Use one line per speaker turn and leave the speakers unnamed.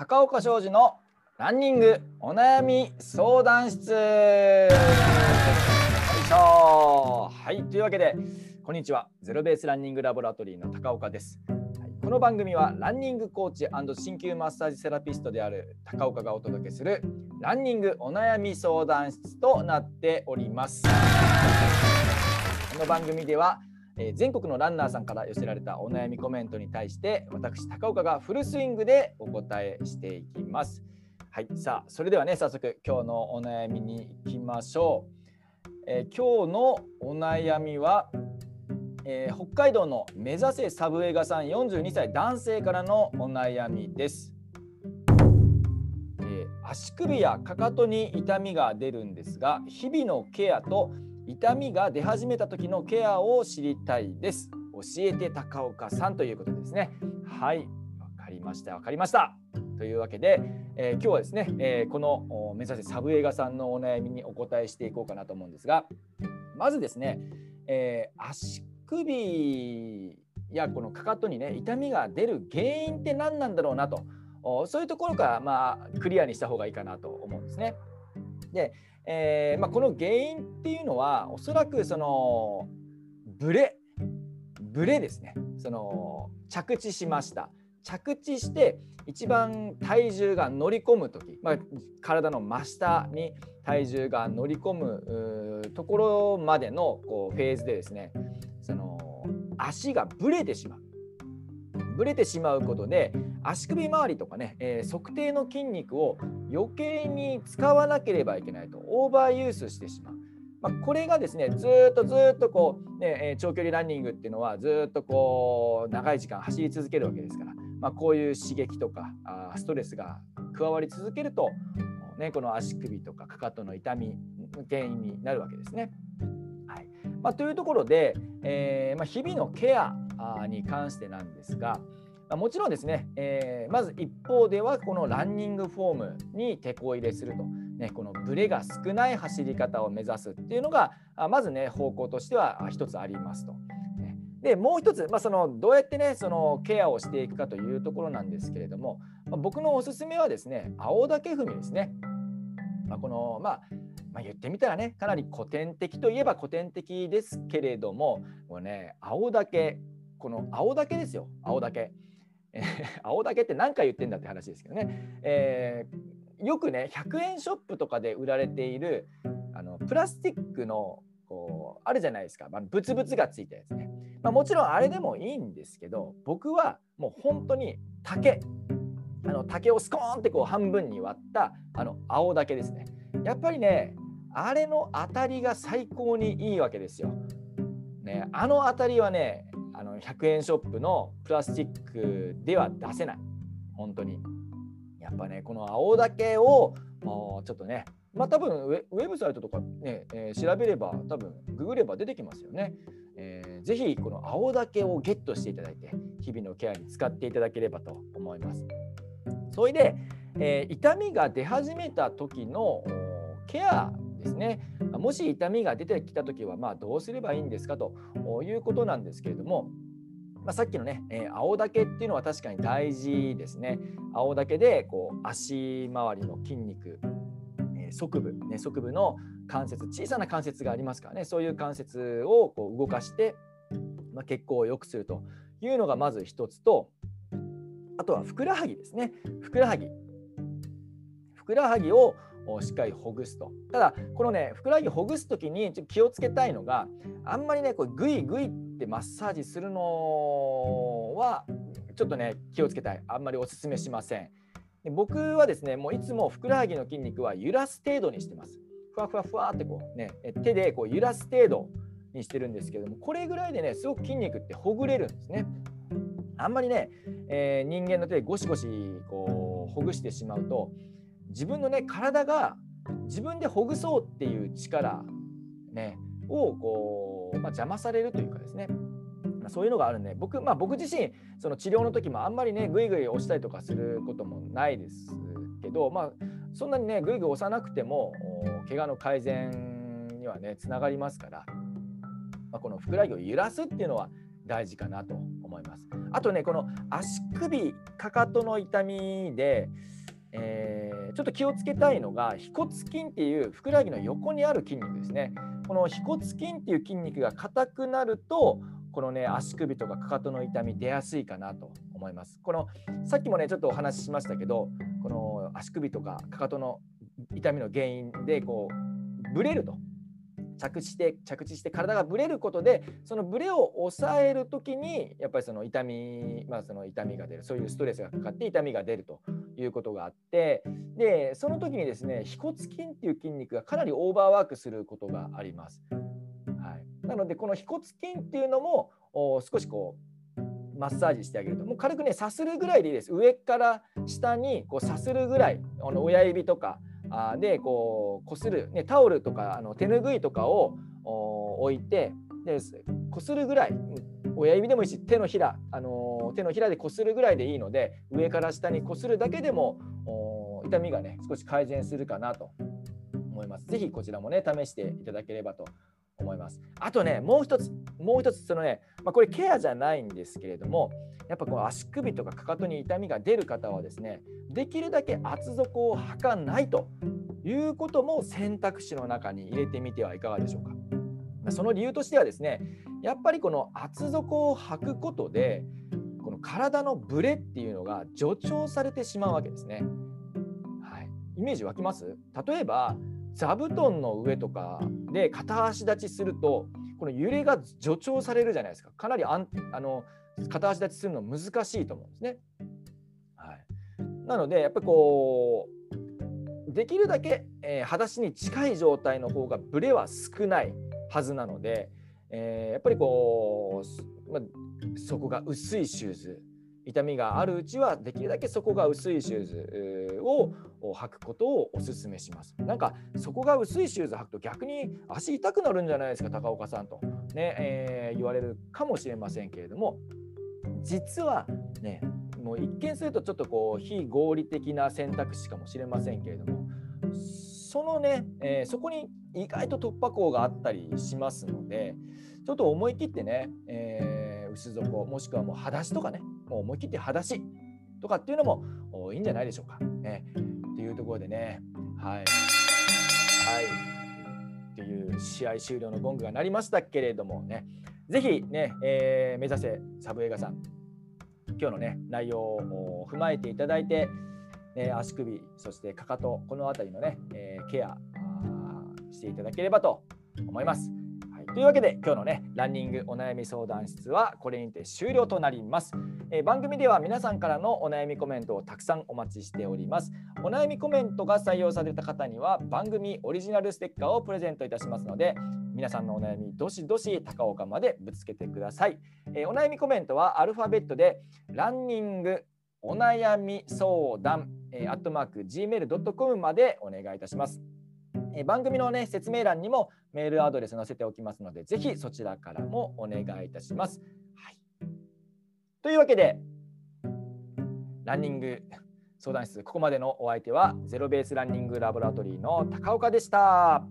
高岡商事のランニングお悩み相談室。よいしょ。はいというわけでこんにちは。ゼロベースランニングラボラトリーの高岡です、はい、この番組はランニングコーチ鍼灸マッサージセラピストである高岡がお届けするランニングお悩み相談室となっております。この番組ではえ全国のランナーさんから寄せられたお悩みコメントに対して私高岡がフルスイングでお答えしていきます。はい、さあそれではね早速今日のお悩みに行きましょう。えー、今日のお悩みは、えー、北海道の目指せサブウェガさん42歳男性からのお悩みです。え、足首やかかとに痛みが出るんですが日々のケアと痛みが出始めた時のケアを知りたいです。教えて高岡さんということですね。はい、わかりました。わかりました。というわけで、えー、今日はですね、えー、この目指せサブ映画さんのお悩みにお答えしていこうかなと思うんですが、まずですね、えー、足首やこのかかとにね痛みが出る原因って何なんだろうなと、そういうところからまあクリアにした方がいいかなと思うんですね。で、えーまあ、この原因っていうのはおそらくそのブレブレですね。その着地しました。着地して一番体重が乗り込む時、まあ、体の真下に体重が乗り込むところまでのこうフェーズでですねその足がブレてしまう。ブレてしまうことで足首周りとかね、えー、測定の筋肉を余計に使わなければいけないとオーバーユースしてしまう。まあ、これがですねずっとずっとこう、ね、長距離ランニングっていうのはずっとこう長い時間走り続けるわけですから、まあ、こういう刺激とかあストレスが加わり続けると、ね、この足首とかかかとの痛み原因になるわけですね。はいまあ、というところで、えーまあ、日々のケアに関してなんですが、もちろんですね、えー、まず一方ではこのランニングフォームに手こ入れすると、ね、このブレが少ない走り方を目指すっていうのがまずね方向としては一つありますと。でもう一つ、まあ、そのどうやってねそのケアをしていくかというところなんですけれども、まあ、僕のおすすめはですね青竹踏みですね。まあ、このまあまあ、言ってみたらねかなり古典的といえば古典的ですけれどももうね青竹この青竹ですよ青竹。えー、青竹って何回言ってんだって話ですけどね、えー、よくね100円ショップとかで売られているあのプラスチックのこうあるじゃないですか、まあ、ブツブツがついたやつね、まあ、もちろんあれでもいいんですけど僕はもう本当に竹。あの竹をスコーンってこう半分に割ったあの青竹ですね。やっぱりねあれの当たりが最高にいいわけですよ。ね、あの当たりはねあの100円ショップのプラスチックでは出せない。本当に。やっぱねこの青竹をもうちょっとねまあ多分ウェブサイトとかね、えー、調べれば多分ググれば出てきますよね、えー、ぜひこの青竹をゲットしていただいて日々のケアに使っていただければと思います。それで、えー、痛みが出始めた時のケアですね。もし痛みが出てきた時はまあどうすればいいんですかということなんですけれども、まあ、さっきのね、えー、青竹っていうのは確かに大事ですね。青竹でこう足周りの筋肉、えー、側部、ね、側部の関節小さな関節がありますからね。そういう関節をこう動かして、まあ、血行を良くするというのがまず一つとあとはふくらはぎですね。ふくらはぎ。ふくらはぎをしっかりほぐすと。ただこのねふくらはぎほぐす時にちょっと気をつけたいのがあんまりねこうグイグイってマッサージするのはちょっとね気をつけたいあんまりおすすめしません。で僕はですねもういつもふくらはぎの筋肉は揺らす程度にしてます。ふわふわふわってこうね手でこう揺らす程度にしてるんですけどもこれぐらいでねすごく筋肉ってほぐれるんですね。あんまりね、えー、人間の手でゴシゴシこうほぐしてしまうと自分のね体が自分でほぐそうっていう力、ね、をこう、まあ、邪魔されるというかですねそういうのがあるんで僕,、まあ、僕自身その治療の時もあんまりねグイグイ押したりとかすることもないですけど、まあ、そんなにねグイグイ押さなくても怪我の改善にはねつながりますから、まあ、このふくらはぎを揺らすっていうのは大事かなと思います。あとねこの足首かかとの痛みで、えー、ちょっと気をつけたいのが腓骨筋っていうふくらはぎの横にある筋肉ですね。この腓骨筋っていう筋肉が硬くなるとこのね足首とかかかとの痛み出やすいかなと思います。このさっきもねちょっとお話ししましたけどこの足首とかかかとの痛みの原因でこうブレると着地して着地して体がぶれることでそのブレを抑える時にやっぱりその痛みまあその痛みが出るそういうストレスがかかって痛みが出るということがあってでその時にですね腓骨筋っていう筋肉がかなりオーバーワークすることがあります。はい、なのでこの腓骨筋っていうのも少しこうマッサージしてあげると。もう軽くねさするぐらいでいいです。上から下にこうさするぐらいあの親指とかでこう擦る、ね、タオルとかあの手ぬぐいとかを置いてでこするぐらい親指でもいいし手のひら、あの手のひらでこするぐらいでいいので上から下にこするだけでも痛みがね少し改善するかなと思います。ぜひこちらもね試していただければと思います。あとねもう一つもう一つそのね、まあ、これケアじゃないんですけれどもやっぱこう足首とかかかとに痛みが出る方はですねできるだけ厚底を履かないということも選択肢の中に入れてみてはいかがでしょうか。その理由としてはですねやっぱりこの厚底を履くことでこの体のブレっていうのが助長されてしまうわけですね。はい、イメージ湧きます？例えば座布団の上とかで片足立ちするとこの揺れが助長されるじゃないですかかなりあんあの片足立ちするの難しいと思うんですね。はい、なのでやっぱりこうできるだけ、えー、裸足に近い状態の方がブレは少ないはずなので、えー、やっぱりこう、まあ、底が薄いシューズ痛みがあるうちはできるだけ底が薄いシューズを履くことをお勧めします。なんか底が薄いシューズ履くと逆に足痛くなるんじゃないですか高岡さんと。ね、えー、言われるかもしれませんけれども。実はねもう一見するとちょっとこう非合理的な選択肢かもしれませんけれども。そのね、えー、そこに意外と突破口があったりしますのでちょっと思い切ってね、えー、薄底もしくはもう裸足とかねもう思い切って裸足とかっていうのもいいんじゃないでしょうか。ね、っていうところでねはい。はいっていう試合終了のゴングが鳴りましたけれどもね、ぜひね、えー、目指せサブ映画さん、今日のね、内容を踏まえていただいて、ね、足首、そしてかかと、この辺りのね、えー、ケアしていただければと思います。というわけで今日のねランニングお悩み相談室はこれにて終了となります、えー、番組では皆さんからのお悩みコメントをたくさんお待ちしております。お悩みコメントが採用された方には番組オリジナルステッカーをプレゼントいたしますので皆さんのお悩みどしどし高岡までぶつけてください、えー、お悩みコメントはアルファベットでランニングお悩み相談、えー、アットマーク gmail.com までお願いいたします。え番組の、ね、説明欄にもメールアドレス載せておきますので、ぜひそちらからもお願いいたします。はい、というわけで、ランニング相談室、ここまでのお相手は、ゼロベースランニングラボラトリーの高岡でした。